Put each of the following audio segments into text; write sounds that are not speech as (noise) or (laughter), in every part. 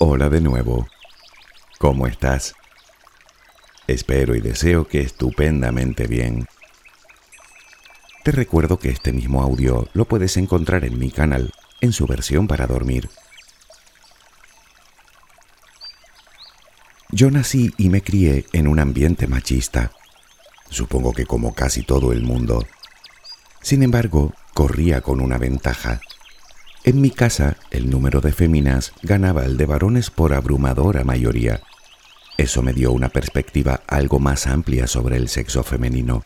Hola de nuevo. ¿Cómo estás? Espero y deseo que estupendamente bien. Te recuerdo que este mismo audio lo puedes encontrar en mi canal, en su versión para dormir. Yo nací y me crié en un ambiente machista. Supongo que como casi todo el mundo. Sin embargo, corría con una ventaja. En mi casa, el número de féminas ganaba el de varones por abrumadora mayoría. Eso me dio una perspectiva algo más amplia sobre el sexo femenino.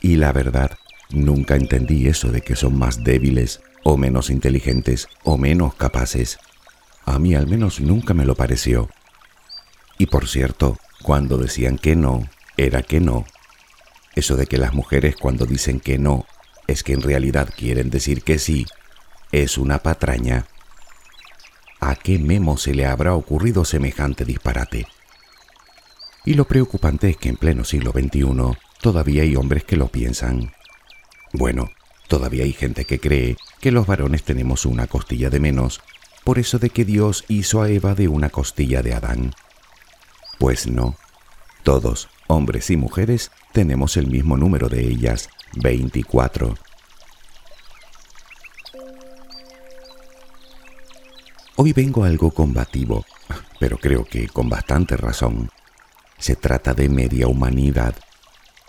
Y la verdad, nunca entendí eso de que son más débiles, o menos inteligentes, o menos capaces. A mí al menos nunca me lo pareció. Y por cierto, cuando decían que no, era que no. Eso de que las mujeres cuando dicen que no, es que en realidad quieren decir que sí, es una patraña. ¿A qué memo se le habrá ocurrido semejante disparate? Y lo preocupante es que en pleno siglo XXI todavía hay hombres que lo piensan. Bueno, todavía hay gente que cree que los varones tenemos una costilla de menos, por eso de que Dios hizo a Eva de una costilla de Adán. Pues no. Todos, hombres y mujeres, tenemos el mismo número de ellas, 24. Hoy vengo algo combativo, pero creo que con bastante razón. Se trata de media humanidad.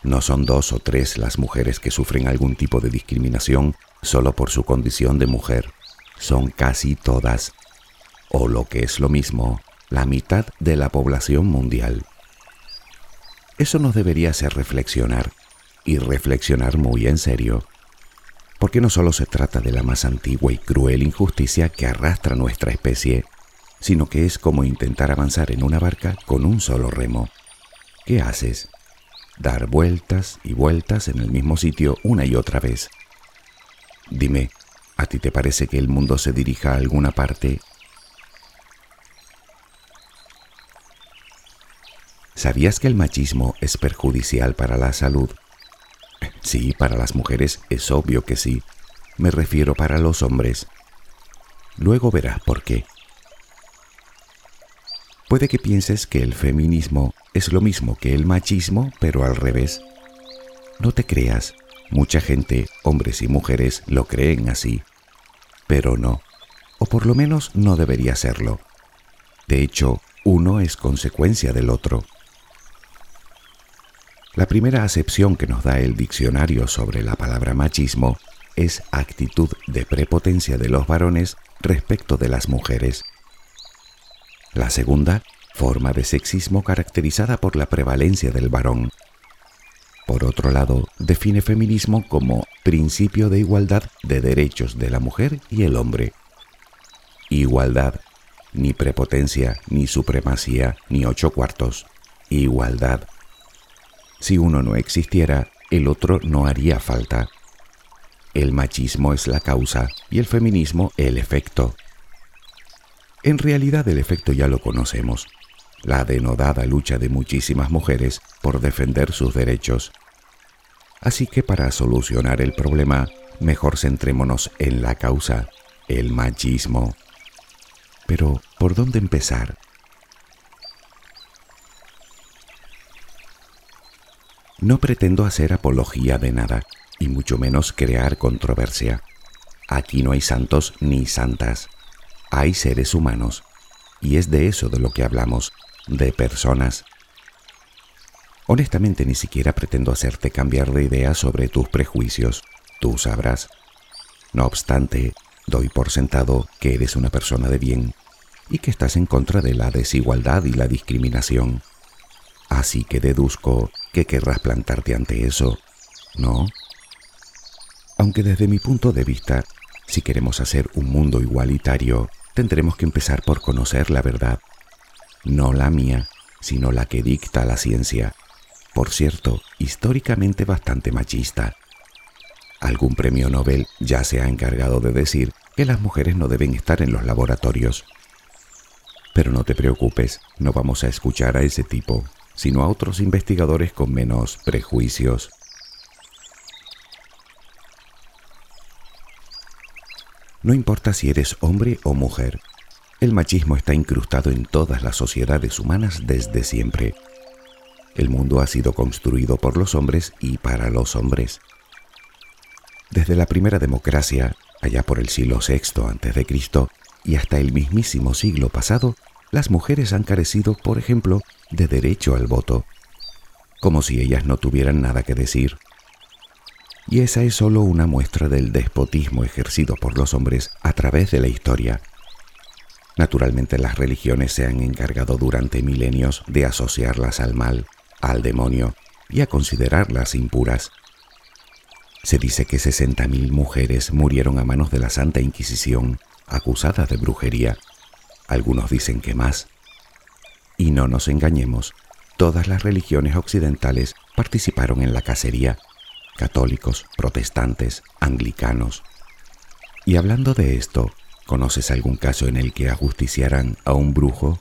No son dos o tres las mujeres que sufren algún tipo de discriminación solo por su condición de mujer. Son casi todas. O lo que es lo mismo, la mitad de la población mundial. Eso nos debería hacer reflexionar, y reflexionar muy en serio, porque no solo se trata de la más antigua y cruel injusticia que arrastra nuestra especie, sino que es como intentar avanzar en una barca con un solo remo. ¿Qué haces? Dar vueltas y vueltas en el mismo sitio una y otra vez. Dime, ¿a ti te parece que el mundo se dirija a alguna parte ¿Sabías que el machismo es perjudicial para la salud? Sí, para las mujeres es obvio que sí. Me refiero para los hombres. Luego verás por qué. Puede que pienses que el feminismo es lo mismo que el machismo, pero al revés. No te creas, mucha gente, hombres y mujeres, lo creen así. Pero no, o por lo menos no debería serlo. De hecho, uno es consecuencia del otro. La primera acepción que nos da el diccionario sobre la palabra machismo es actitud de prepotencia de los varones respecto de las mujeres. La segunda, forma de sexismo caracterizada por la prevalencia del varón. Por otro lado, define feminismo como principio de igualdad de derechos de la mujer y el hombre. Igualdad, ni prepotencia, ni supremacía, ni ocho cuartos. Igualdad. Si uno no existiera, el otro no haría falta. El machismo es la causa y el feminismo el efecto. En realidad el efecto ya lo conocemos, la denodada lucha de muchísimas mujeres por defender sus derechos. Así que para solucionar el problema, mejor centrémonos en la causa, el machismo. Pero, ¿por dónde empezar? No pretendo hacer apología de nada, y mucho menos crear controversia. Aquí no hay santos ni santas. Hay seres humanos, y es de eso de lo que hablamos, de personas. Honestamente ni siquiera pretendo hacerte cambiar de idea sobre tus prejuicios, tú sabrás. No obstante, doy por sentado que eres una persona de bien y que estás en contra de la desigualdad y la discriminación. Así que deduzco que querrás plantarte ante eso, ¿no? Aunque desde mi punto de vista, Si queremos hacer un mundo igualitario, tendremos que empezar por conocer la verdad, no la mía, sino la que dicta la ciencia, por cierto, históricamente bastante machista. Algún premio Nobel ya se ha encargado de decir que las mujeres no deben estar en los laboratorios. Pero no te preocupes, no vamos a escuchar a ese tipo, sino a otros investigadores con menos prejuicios. No importa si eres hombre o mujer, el machismo está incrustado en todas las sociedades humanas desde siempre. El mundo ha sido construido por los hombres y para los hombres. Desde la primera democracia, allá por el siglo VI a.C., y hasta el mismísimo siglo pasado, las mujeres han carecido, por ejemplo, de derecho al voto, como si ellas no tuvieran nada que decir. Y esa es solo una muestra del despotismo ejercido por los hombres a través de la historia. Naturalmente las religiones se han encargado durante milenios de asociarlas al mal, al demonio y a considerarlas impuras. Se dice que 60.000 mujeres murieron a manos de la Santa Inquisición, acusadas de brujería. Algunos dicen que más. Y no nos engañemos, todas las religiones occidentales participaron en la cacería, católicos, protestantes, anglicanos. Y hablando de esto, ¿conoces algún caso en el que ajusticiaran a un brujo?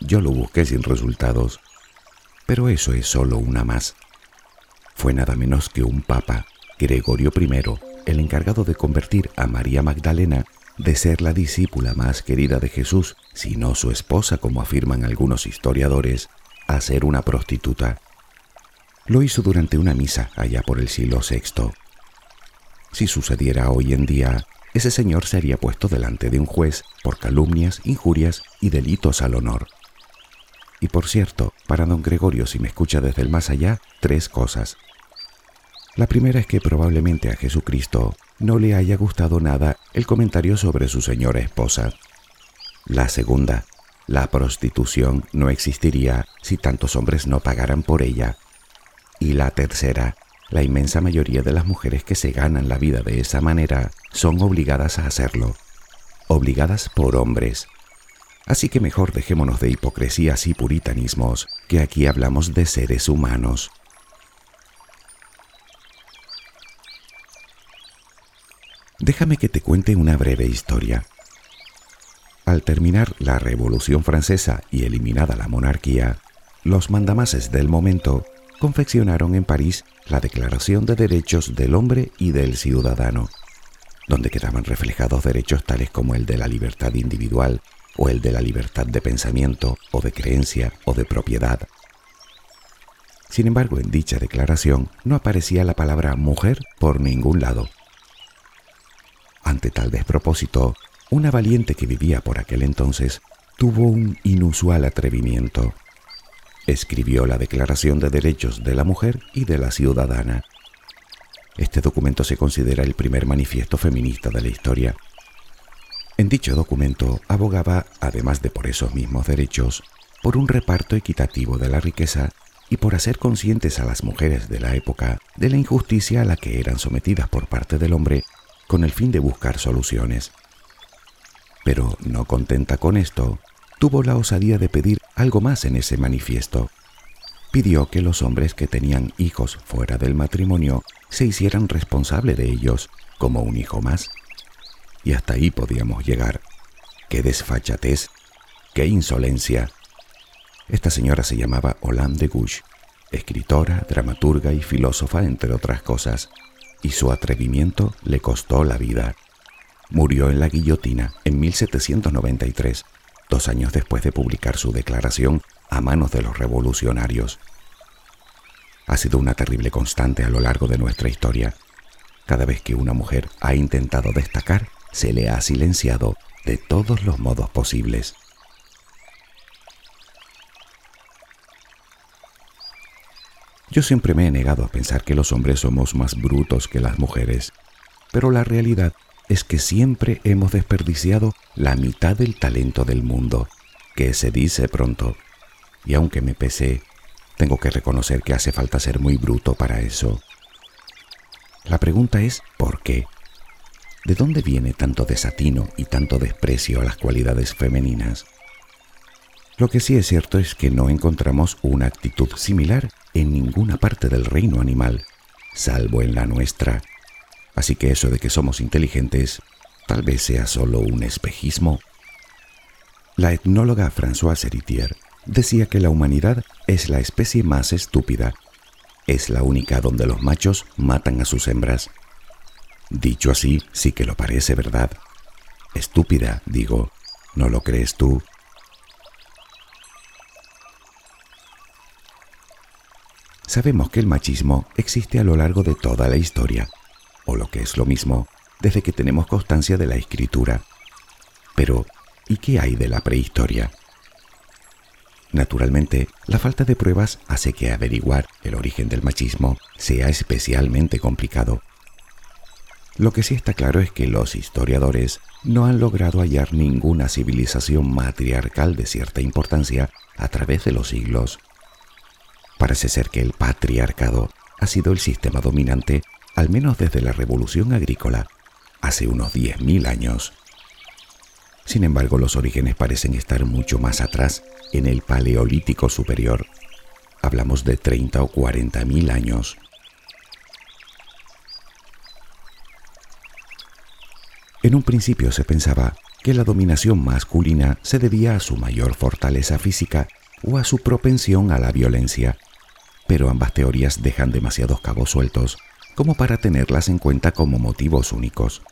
Yo lo busqué sin resultados, pero eso es solo una más. Fue nada menos que un papa, Gregorio I, el encargado de convertir a María Magdalena de ser la discípula más querida de Jesús, si no su esposa, como afirman algunos historiadores, a ser una prostituta. Lo hizo durante una misa allá por el siglo VI. Si sucediera hoy en día, ese señor sería puesto delante de un juez por calumnias, injurias y delitos al honor. Y por cierto, para don Gregorio, si me escucha desde el más allá, tres cosas. La primera es que probablemente a Jesucristo no le haya gustado nada el comentario sobre su señora esposa. La segunda, la prostitución no existiría si tantos hombres no pagaran por ella. Y la tercera, la inmensa mayoría de las mujeres que se ganan la vida de esa manera son obligadas a hacerlo, obligadas por hombres. Así que mejor dejémonos de hipocresías y puritanismos, que aquí hablamos de seres humanos. Déjame que te cuente una breve historia. Al terminar la Revolución Francesa y eliminada la monarquía, los mandamases del momento confeccionaron en París la Declaración de Derechos del Hombre y del Ciudadano, donde quedaban reflejados derechos tales como el de la libertad individual, o el de la libertad de pensamiento o de creencia o de propiedad. Sin embargo, en dicha declaración no aparecía la palabra mujer por ningún lado. Ante tal despropósito, una valiente que vivía por aquel entonces tuvo un inusual atrevimiento. Escribió la Declaración de Derechos de la Mujer y de la Ciudadana. Este documento se considera el primer manifiesto feminista de la historia en dicho documento abogaba, además de por esos mismos derechos, por un reparto equitativo de la riqueza y por hacer conscientes a las mujeres de la época de la injusticia a la que eran sometidas por parte del hombre con el fin de buscar soluciones. Pero no contenta con esto, tuvo la osadía de pedir algo más en ese manifiesto. Pidió que los hombres que tenían hijos fuera del matrimonio se hicieran responsable de ellos como un hijo más y hasta ahí podíamos llegar. ¡Qué desfachatez! ¡Qué insolencia! Esta señora se llamaba Hollande de Gouche, escritora, dramaturga y filósofa, entre otras cosas, y su atrevimiento le costó la vida. Murió en la guillotina en 1793, dos años después de publicar su declaración a manos de los revolucionarios. Ha sido una terrible constante a lo largo de nuestra historia. Cada vez que una mujer ha intentado destacar, se le ha silenciado de todos los modos posibles. Yo siempre me he negado a pensar que los hombres somos más brutos que las mujeres, pero la realidad es que siempre hemos desperdiciado la mitad del talento del mundo, que se dice pronto, y aunque me pese, tengo que reconocer que hace falta ser muy bruto para eso. La pregunta es ¿por qué? ¿De dónde viene tanto desatino y tanto desprecio a las cualidades femeninas? Lo que sí es cierto es que no encontramos una actitud similar en ninguna parte del reino animal, salvo en la nuestra. Así que eso de que somos inteligentes tal vez sea solo un espejismo. La etnóloga Françoise Héritier decía que la humanidad es la especie más estúpida. Es la única donde los machos matan a sus hembras. Dicho así, sí que lo parece, ¿verdad? Estúpida, digo. ¿No lo crees tú? Sabemos que el machismo existe a lo largo de toda la historia, o lo que es lo mismo, desde que tenemos constancia de la escritura. Pero, ¿y qué hay de la prehistoria? Naturalmente, la falta de pruebas hace que averiguar el origen del machismo sea especialmente complicado. Lo que sí está claro es que los historiadores no han logrado hallar ninguna civilización matriarcal de cierta importancia a través de los siglos. Parece ser que el patriarcado ha sido el sistema dominante al menos desde la revolución agrícola, hace unos 10.000 años. Sin embargo, los orígenes parecen estar mucho más atrás, en el Paleolítico Superior. Hablamos de 30 o 40.000 años. En un principio se pensaba que la dominación masculina se debía a su mayor fortaleza física o a su propensión a la violencia, pero ambas teorías dejan demasiados cabos sueltos como para tenerlas en cuenta como motivos únicos.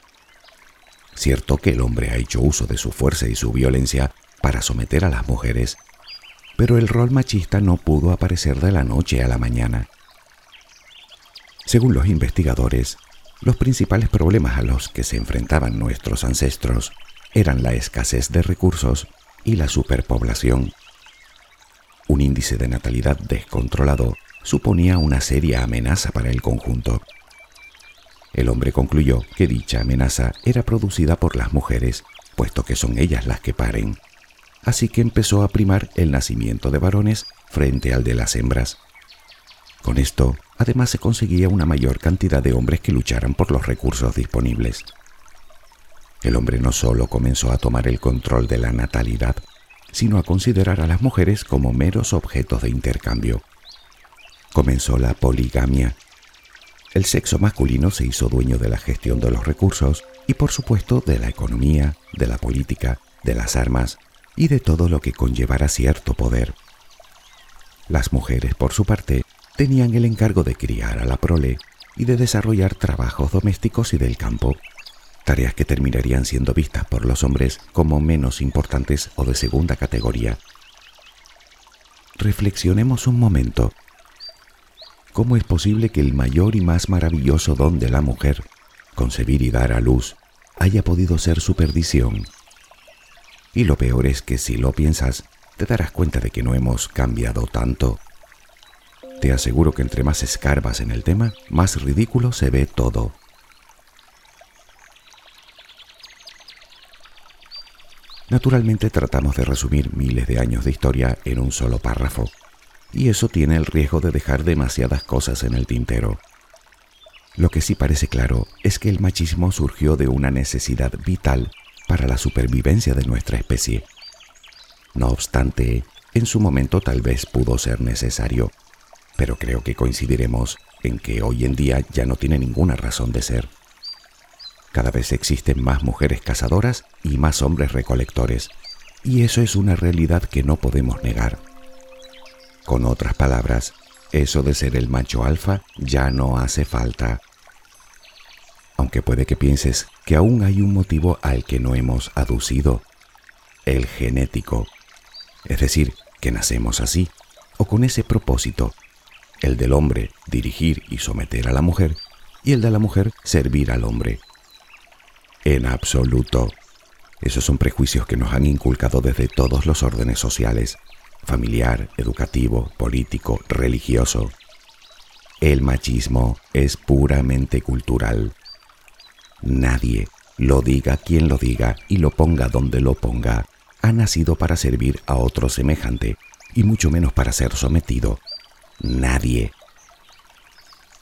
Cierto que el hombre ha hecho uso de su fuerza y su violencia para someter a las mujeres, pero el rol machista no pudo aparecer de la noche a la mañana. Según los investigadores, los principales problemas a los que se enfrentaban nuestros ancestros eran la escasez de recursos y la superpoblación. Un índice de natalidad descontrolado suponía una seria amenaza para el conjunto. El hombre concluyó que dicha amenaza era producida por las mujeres, puesto que son ellas las que paren. Así que empezó a primar el nacimiento de varones frente al de las hembras. Con esto, además se conseguía una mayor cantidad de hombres que lucharan por los recursos disponibles. El hombre no solo comenzó a tomar el control de la natalidad, sino a considerar a las mujeres como meros objetos de intercambio comenzó la poligamia. El sexo masculino se hizo dueño de la gestión de los recursos y por supuesto de la economía, de la política, de las armas y de todo lo que conllevara cierto poder. Las mujeres, por su parte, tenían el encargo de criar a la prole y de desarrollar trabajos domésticos y del campo, tareas que terminarían siendo vistas por los hombres como menos importantes o de segunda categoría. Reflexionemos un momento ¿Cómo es posible que el mayor y más maravilloso don de la mujer, concebir y dar a luz, haya podido ser su perdición? Y lo peor es que si lo piensas, te darás cuenta de que no hemos cambiado tanto. Te aseguro que entre más escarbas en el tema, más ridículo se ve todo. Naturalmente tratamos de resumir miles de años de historia en un solo párrafo y eso tiene el riesgo de dejar demasiadas cosas en el tintero. Lo que sí parece claro es que el machismo surgió de una necesidad vital para la supervivencia de nuestra especie. No obstante, en su momento tal vez pudo ser necesario, pero creo que coincidiremos en que hoy en día ya no tiene ninguna razón de ser. Cada vez existen más mujeres cazadoras y más hombres recolectores, y eso es una realidad que no podemos negar. Con otras palabras, eso de ser el macho alfa ya no hace falta. Aunque puede que pienses que aún hay un motivo al que no hemos aducido, el genético. Es decir, que nacemos así, o con ese propósito, el del hombre dirigir y someter a la mujer, y el de la mujer servir al hombre. En absoluto. Esos son prejuicios que nos han inculcado desde todos los órdenes sociales, familiar, educativo, político, religioso. El machismo es puramente cultural. Nadie, lo diga quien lo diga y lo ponga donde lo ponga, ha nacido para servir a otro semejante y mucho menos para ser sometido. Nadie.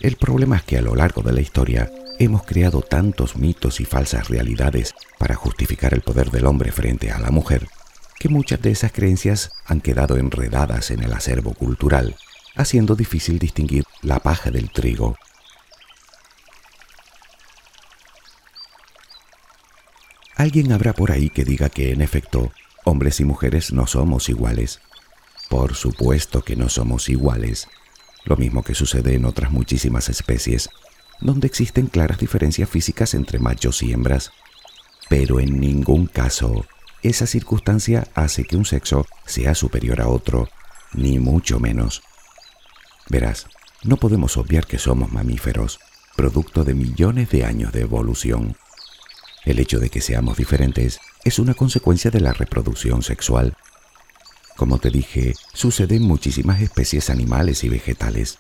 El problema es que a lo largo de la historia hemos creado tantos mitos y falsas realidades para justificar el poder del hombre frente a la mujer, que muchas de esas creencias han quedado enredadas en el acervo cultural, haciendo difícil distinguir la paja del trigo. Alguien habrá por ahí que diga que, en efecto, hombres y mujeres no somos iguales. Por supuesto que no somos iguales, lo mismo que sucede en otras muchísimas especies, donde existen claras diferencias físicas entre machos y hembras. Pero en ningún caso esa circunstancia hace que un sexo sea superior a otro, ni mucho menos. Verás, no podemos obviar que somos mamíferos, producto de millones de años de evolución. El hecho de que seamos diferentes es una consecuencia de la reproducción sexual. Como te dije, sucede en muchísimas especies animales y vegetales.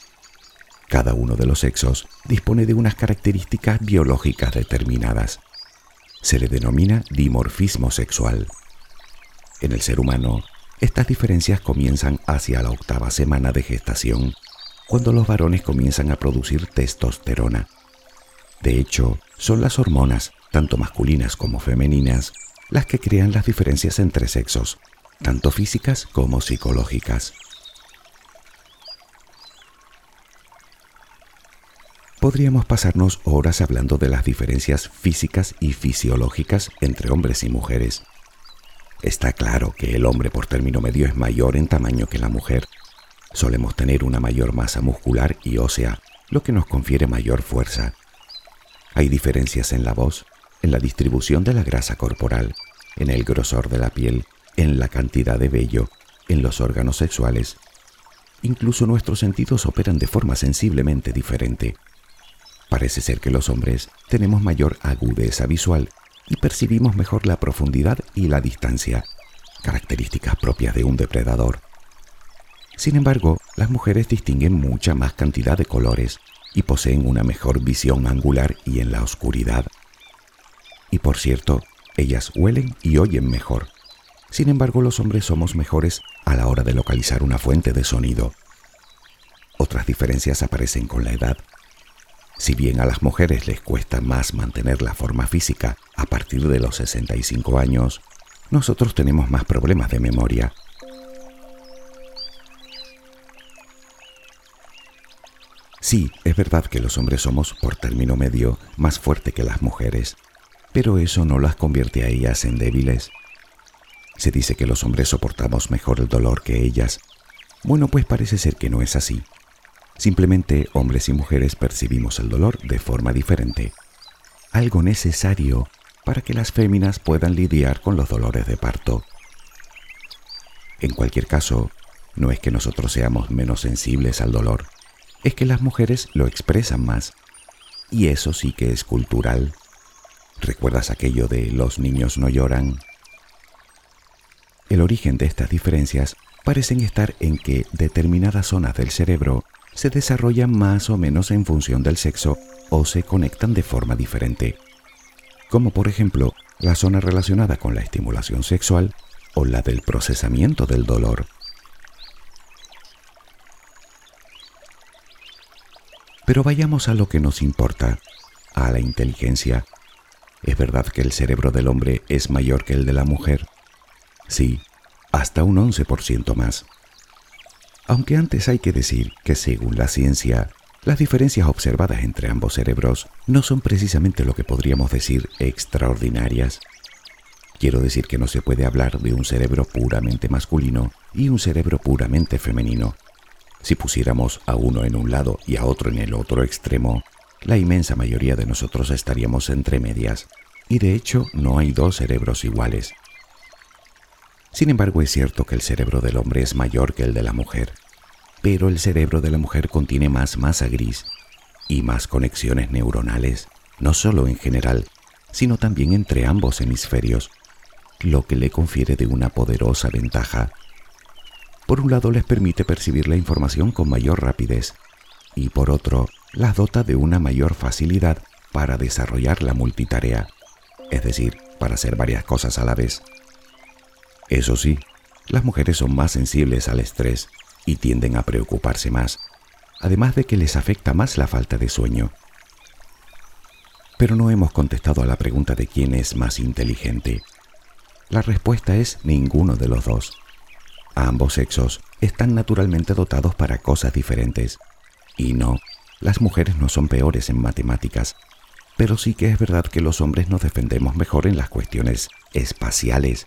Cada uno de los sexos dispone de unas características biológicas determinadas. Se le denomina dimorfismo sexual. En el ser humano, estas diferencias comienzan hacia la octava semana de gestación, cuando los varones comienzan a producir testosterona. De hecho, son las hormonas, tanto masculinas como femeninas, las que crean las diferencias entre sexos, tanto físicas como psicológicas. Podríamos pasarnos horas hablando de las diferencias físicas y fisiológicas entre hombres y mujeres. Está claro que el hombre por término medio es mayor en tamaño que la mujer. Solemos tener una mayor masa muscular y ósea, lo que nos confiere mayor fuerza. Hay diferencias en la voz, en la distribución de la grasa corporal, en el grosor de la piel, en la cantidad de vello, en los órganos sexuales. Incluso nuestros sentidos operan de forma sensiblemente diferente. Parece ser que los hombres tenemos mayor agudeza visual y percibimos mejor la profundidad y la distancia, características propias de un depredador. Sin embargo, las mujeres distinguen mucha más cantidad de colores y poseen una mejor visión angular y en la oscuridad. Y por cierto, ellas huelen y oyen mejor. Sin embargo, los hombres somos mejores a la hora de localizar una fuente de sonido. Otras diferencias aparecen con la edad. Si bien a las mujeres les cuesta más mantener la forma física a partir de los 65 años, nosotros tenemos más problemas de memoria. Sí, es verdad que los hombres somos, por término medio, más fuertes que las mujeres, pero eso no las convierte a ellas en débiles. Se dice que los hombres soportamos mejor el dolor que ellas. Bueno, pues parece ser que no es así. Simplemente hombres y mujeres percibimos el dolor de forma diferente, algo necesario para que las féminas puedan lidiar con los dolores de parto. En cualquier caso, no es que nosotros seamos menos sensibles al dolor, es que las mujeres lo expresan más. Y eso sí que es cultural. ¿Recuerdas aquello de los niños no lloran? El origen de estas diferencias parecen estar en que determinadas zonas del cerebro se desarrollan más o menos en función del sexo o se conectan de forma diferente, como por ejemplo la zona relacionada con la estimulación sexual o la del procesamiento del dolor. Pero vayamos a lo que nos importa, a la inteligencia. ¿Es verdad que el cerebro del hombre es mayor que el de la mujer? Sí, hasta un 11% más. Aunque antes hay que decir que según la ciencia, las diferencias observadas entre ambos cerebros no son precisamente lo que podríamos decir extraordinarias. Quiero decir que no se puede hablar de un cerebro puramente masculino y un cerebro puramente femenino. Si pusiéramos a uno en un lado y a otro en el otro extremo, la inmensa mayoría de nosotros estaríamos entre medias, y de hecho no hay dos cerebros iguales. Sin embargo, es cierto que el cerebro del hombre es mayor que el de la mujer, pero el cerebro de la mujer contiene más masa gris y más conexiones neuronales, no solo en general, sino también entre ambos hemisferios, lo que le confiere de una poderosa ventaja. Por un lado les permite percibir la información con mayor rapidez y por otro las dota de una mayor facilidad para desarrollar la multitarea, es decir, para hacer varias cosas a la vez. Eso sí, las mujeres son más sensibles al estrés y tienden a preocuparse más, además de que les afecta más la falta de sueño. Pero no hemos contestado a la pregunta de quién es más inteligente. La respuesta es ninguno de los dos. Ambos sexos están naturalmente dotados para cosas diferentes. Y no, las mujeres no son peores en matemáticas, pero sí que es verdad que los hombres nos defendemos mejor en las cuestiones espaciales.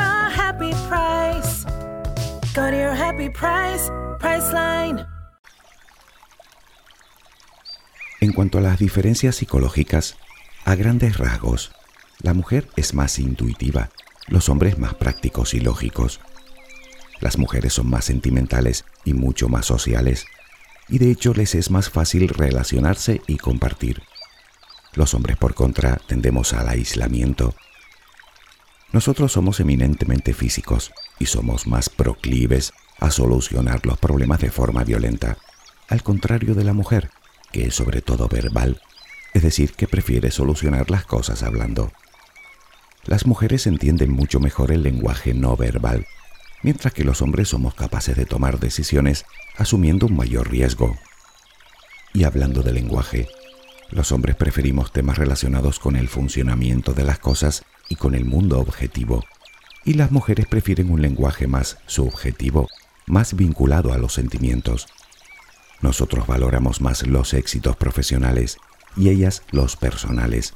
En cuanto a las diferencias psicológicas, a grandes rasgos, la mujer es más intuitiva, los hombres más prácticos y lógicos. Las mujeres son más sentimentales y mucho más sociales, y de hecho les es más fácil relacionarse y compartir. Los hombres, por contra, tendemos al aislamiento. Nosotros somos eminentemente físicos y somos más proclives a solucionar los problemas de forma violenta, al contrario de la mujer, que es sobre todo verbal, es decir, que prefiere solucionar las cosas hablando. Las mujeres entienden mucho mejor el lenguaje no verbal, mientras que los hombres somos capaces de tomar decisiones asumiendo un mayor riesgo. Y hablando de lenguaje, los hombres preferimos temas relacionados con el funcionamiento de las cosas y con el mundo objetivo, y las mujeres prefieren un lenguaje más subjetivo, más vinculado a los sentimientos. Nosotros valoramos más los éxitos profesionales y ellas los personales.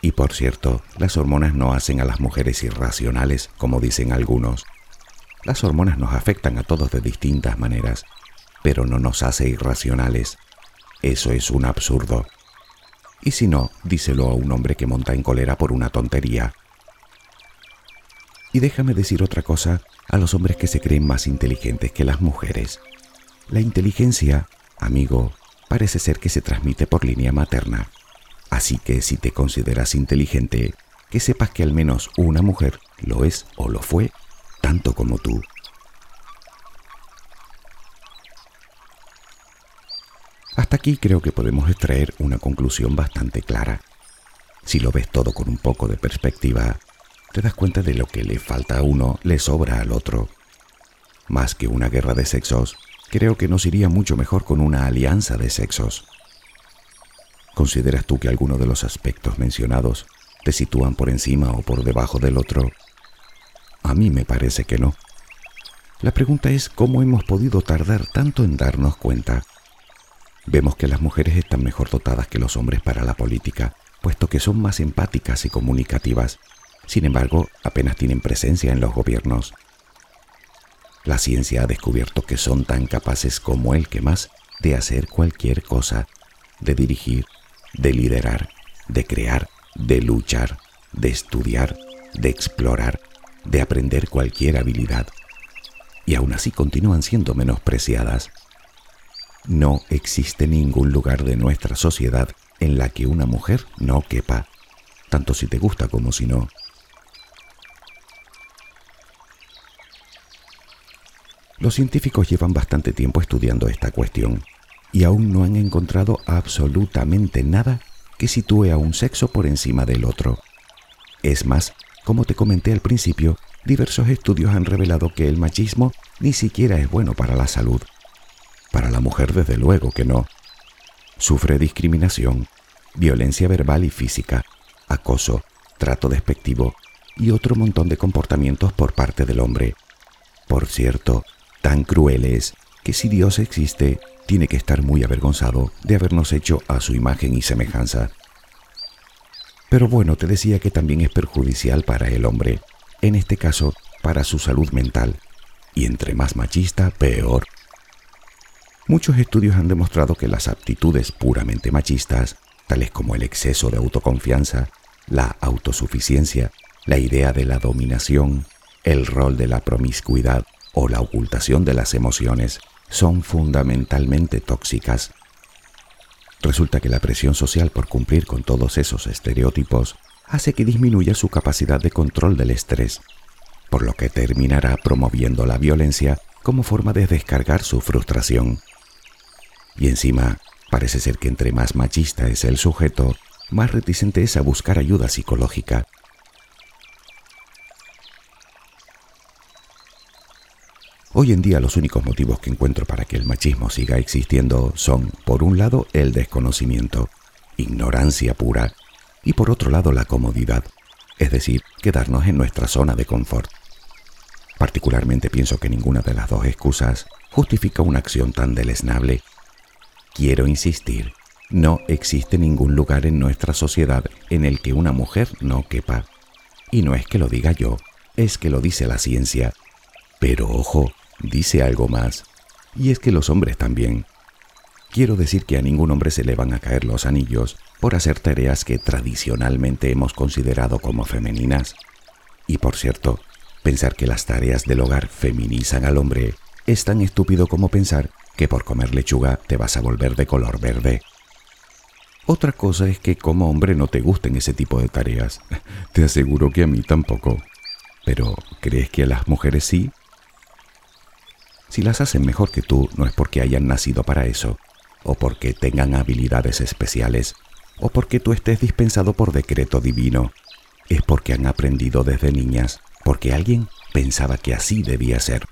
Y por cierto, las hormonas no hacen a las mujeres irracionales, como dicen algunos. Las hormonas nos afectan a todos de distintas maneras, pero no nos hace irracionales. Eso es un absurdo. Y si no, díselo a un hombre que monta en cólera por una tontería. Y déjame decir otra cosa a los hombres que se creen más inteligentes que las mujeres. La inteligencia, amigo, parece ser que se transmite por línea materna. Así que si te consideras inteligente, que sepas que al menos una mujer lo es o lo fue, tanto como tú. Hasta aquí creo que podemos extraer una conclusión bastante clara. Si lo ves todo con un poco de perspectiva, te das cuenta de lo que le falta a uno le sobra al otro. Más que una guerra de sexos, creo que nos iría mucho mejor con una alianza de sexos. ¿Consideras tú que alguno de los aspectos mencionados te sitúan por encima o por debajo del otro? A mí me parece que no. La pregunta es cómo hemos podido tardar tanto en darnos cuenta. Vemos que las mujeres están mejor dotadas que los hombres para la política, puesto que son más empáticas y comunicativas. Sin embargo, apenas tienen presencia en los gobiernos. La ciencia ha descubierto que son tan capaces como el que más de hacer cualquier cosa, de dirigir, de liderar, de crear, de luchar, de estudiar, de explorar, de aprender cualquier habilidad. Y aún así continúan siendo menospreciadas. No existe ningún lugar de nuestra sociedad en la que una mujer no quepa, tanto si te gusta como si no. Los científicos llevan bastante tiempo estudiando esta cuestión y aún no han encontrado absolutamente nada que sitúe a un sexo por encima del otro. Es más, como te comenté al principio, diversos estudios han revelado que el machismo ni siquiera es bueno para la salud. Para la mujer desde luego que no. Sufre discriminación, violencia verbal y física, acoso, trato despectivo y otro montón de comportamientos por parte del hombre. Por cierto, tan cruel es que si Dios existe, tiene que estar muy avergonzado de habernos hecho a su imagen y semejanza. Pero bueno, te decía que también es perjudicial para el hombre, en este caso para su salud mental, y entre más machista, peor. Muchos estudios han demostrado que las aptitudes puramente machistas, tales como el exceso de autoconfianza, la autosuficiencia, la idea de la dominación, el rol de la promiscuidad, o la ocultación de las emociones son fundamentalmente tóxicas. Resulta que la presión social por cumplir con todos esos estereotipos hace que disminuya su capacidad de control del estrés, por lo que terminará promoviendo la violencia como forma de descargar su frustración. Y encima, parece ser que entre más machista es el sujeto, más reticente es a buscar ayuda psicológica. Hoy en día los únicos motivos que encuentro para que el machismo siga existiendo son, por un lado, el desconocimiento, ignorancia pura, y por otro lado, la comodidad, es decir, quedarnos en nuestra zona de confort. Particularmente pienso que ninguna de las dos excusas justifica una acción tan deleznable. Quiero insistir, no existe ningún lugar en nuestra sociedad en el que una mujer no quepa. Y no es que lo diga yo, es que lo dice la ciencia. Pero ojo, dice algo más. Y es que los hombres también. Quiero decir que a ningún hombre se le van a caer los anillos por hacer tareas que tradicionalmente hemos considerado como femeninas. Y por cierto, pensar que las tareas del hogar feminizan al hombre es tan estúpido como pensar que por comer lechuga te vas a volver de color verde. Otra cosa es que como hombre no te gusten ese tipo de tareas. (laughs) Te aseguro que a mí tampoco. Pero, ¿crees que a las mujeres sí? Si las hacen mejor que tú, no es porque hayan nacido para eso, o porque tengan habilidades especiales, o porque tú estés dispensado por decreto divino. Es porque han aprendido desde niñas, porque alguien pensaba que así debía ser.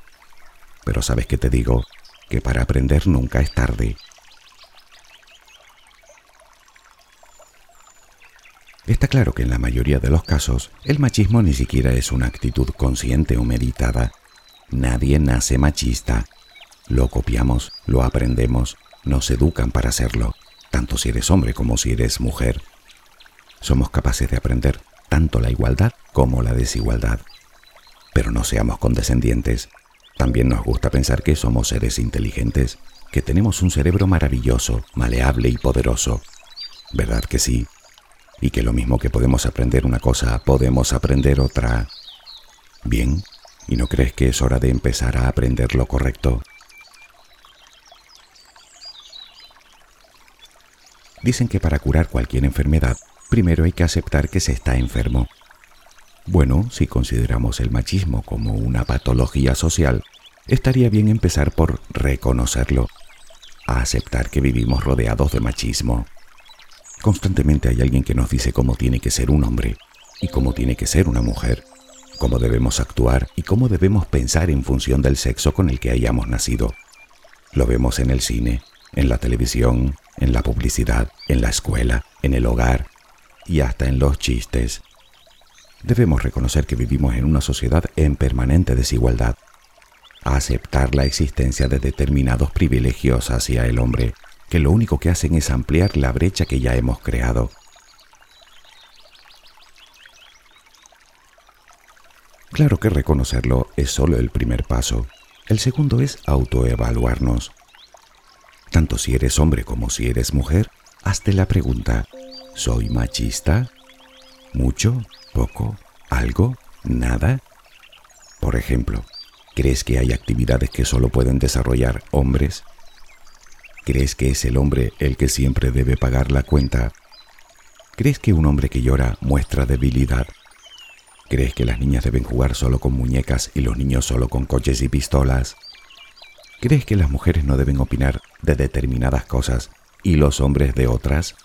Pero sabes que te digo, que para aprender nunca es tarde. Está claro que en la mayoría de los casos el machismo ni siquiera es una actitud consciente o meditada. Nadie nace machista. Lo copiamos, lo aprendemos, nos educan para hacerlo, tanto si eres hombre como si eres mujer. Somos capaces de aprender tanto la igualdad como la desigualdad. Pero no seamos condescendientes. También nos gusta pensar que somos seres inteligentes, que tenemos un cerebro maravilloso, maleable y poderoso. ¿Verdad que sí? y que lo mismo que podemos aprender una cosa, podemos aprender otra. Bien, ¿y no crees que es hora de empezar a aprender lo correcto? Dicen que para curar cualquier enfermedad, primero hay que aceptar que se está enfermo. Bueno, si consideramos el machismo como una patología social, estaría bien empezar por reconocerlo, a aceptar que vivimos rodeados de machismo. Constantemente hay alguien que nos dice cómo tiene que ser un hombre y cómo tiene que ser una mujer, cómo debemos actuar y cómo debemos pensar en función del sexo con el que hayamos nacido. Lo vemos en el cine, en la televisión, en la publicidad, en la escuela, en el hogar y hasta en los chistes. Debemos reconocer que vivimos en una sociedad en permanente desigualdad, aceptar la existencia de determinados privilegios hacia el hombre que lo único que hacen es ampliar la brecha que ya hemos creado. Claro que reconocerlo es solo el primer paso. El segundo es autoevaluarnos. Tanto si eres hombre como si eres mujer, hazte la pregunta, ¿soy machista? ¿Mucho? ¿Poco? ¿Algo? ¿Nada? Por ejemplo, ¿crees que hay actividades que solo pueden desarrollar hombres ¿Crees que es el hombre el que siempre debe pagar la cuenta? ¿Crees que un hombre que llora muestra debilidad? ¿Crees que las niñas deben jugar solo con muñecas y los niños solo con coches y pistolas? ¿Crees que las mujeres no deben opinar de determinadas cosas y los hombres de otras?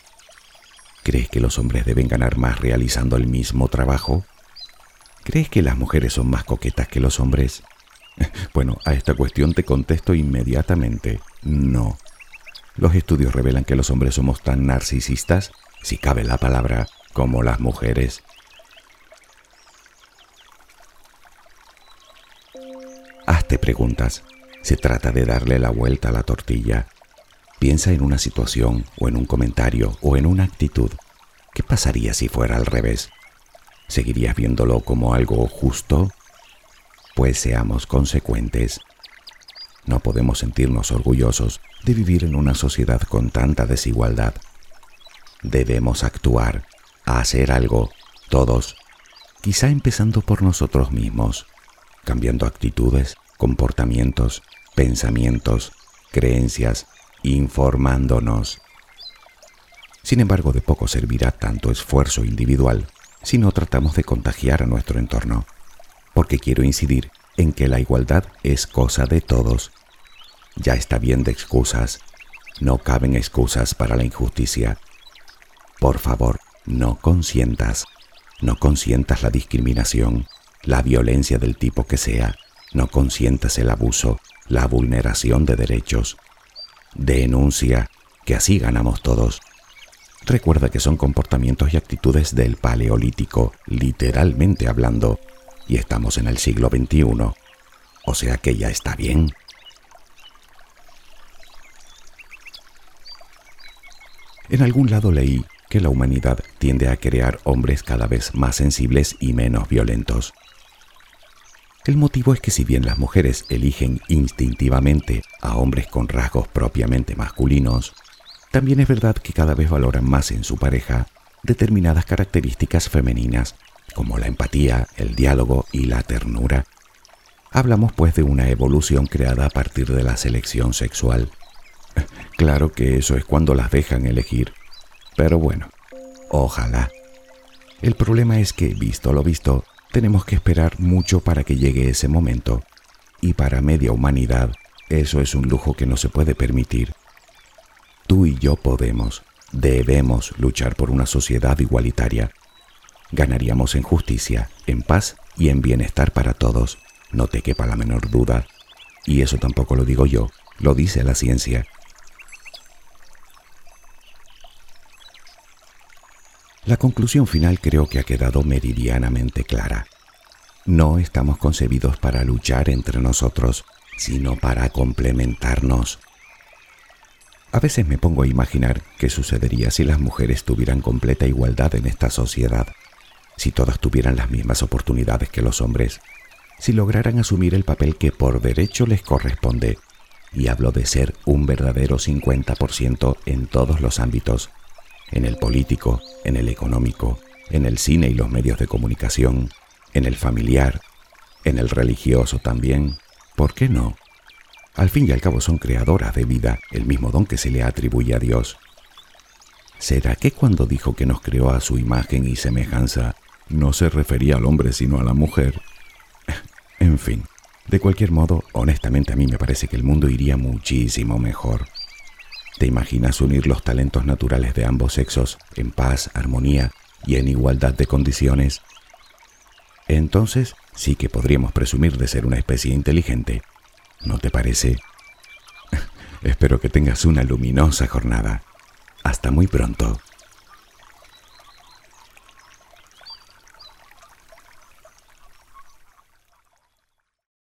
¿Crees que los hombres deben ganar más realizando el mismo trabajo? ¿Crees que las mujeres son más coquetas que los hombres? (laughs) Bueno, a esta cuestión te contesto inmediatamente, no. Los estudios revelan que los hombres somos tan narcisistas, si cabe la palabra, como las mujeres. Hazte preguntas. Se trata de darle la vuelta a la tortilla. Piensa en una situación o en un comentario o en una actitud. ¿Qué pasaría si fuera al revés? ¿Seguirías viéndolo como algo justo? Pues seamos consecuentes. No podemos sentirnos orgullosos de vivir en una sociedad con tanta desigualdad. Debemos actuar, hacer algo, todos, quizá empezando por nosotros mismos, cambiando actitudes, comportamientos, pensamientos, creencias, informándonos. Sin embargo, de poco servirá tanto esfuerzo individual si no tratamos de contagiar a nuestro entorno, porque quiero incidir en que la igualdad es cosa de todos. Ya está bien de excusas, no caben excusas para la injusticia. Por favor, no consientas, no consientas la discriminación, la violencia del tipo que sea, no consientas el abuso, la vulneración de derechos. Denuncia, que así ganamos todos. Recuerda que son comportamientos y actitudes del Paleolítico, literalmente hablando, y estamos en el siglo XXI. O sea que ya está bien. En algún lado leí que la humanidad tiende a crear hombres cada vez más sensibles y menos violentos. El motivo es que si bien las mujeres eligen instintivamente a hombres con rasgos propiamente masculinos, también es verdad que cada vez valoran más en su pareja determinadas características femeninas, como la empatía, el diálogo y la ternura. Hablamos pues de una evolución creada a partir de la selección sexual. (laughs) Claro que eso es cuando las dejan elegir, pero bueno, ojalá. El problema es que, visto lo visto, tenemos que esperar mucho para que llegue ese momento, y para media humanidad eso es un lujo que no se puede permitir. Tú y yo podemos, debemos luchar por una sociedad igualitaria. Ganaríamos en justicia, en paz y en bienestar para todos, no te quepa la menor duda. Y eso tampoco lo digo yo, lo dice la ciencia. La conclusión final creo que ha quedado meridianamente clara. No estamos concebidos para luchar entre nosotros, sino para complementarnos. A veces me pongo a imaginar qué sucedería si las mujeres tuvieran completa igualdad en esta sociedad, si todas tuvieran las mismas oportunidades que los hombres, si lograran asumir el papel que por derecho les corresponde, y hablo de ser un verdadero 50% en todos los ámbitos, en el político, en el económico, en el cine y los medios de comunicación, en el familiar, en el religioso también. ¿Por qué no? Al fin y al cabo son creadoras de vida, el mismo don que se le atribuye a Dios. ¿Será que cuando dijo que nos creó a su imagen y semejanza, no se refería al hombre sino a la mujer? (laughs) en fin, de cualquier modo, honestamente a mí me parece que el mundo iría muchísimo mejor. ¿Te imaginas unir los talentos naturales de ambos sexos en paz, armonía y en igualdad de condiciones? Entonces sí que podríamos presumir de ser una especie inteligente. ¿No te parece? (laughs) Espero que tengas una luminosa jornada. Hasta muy pronto.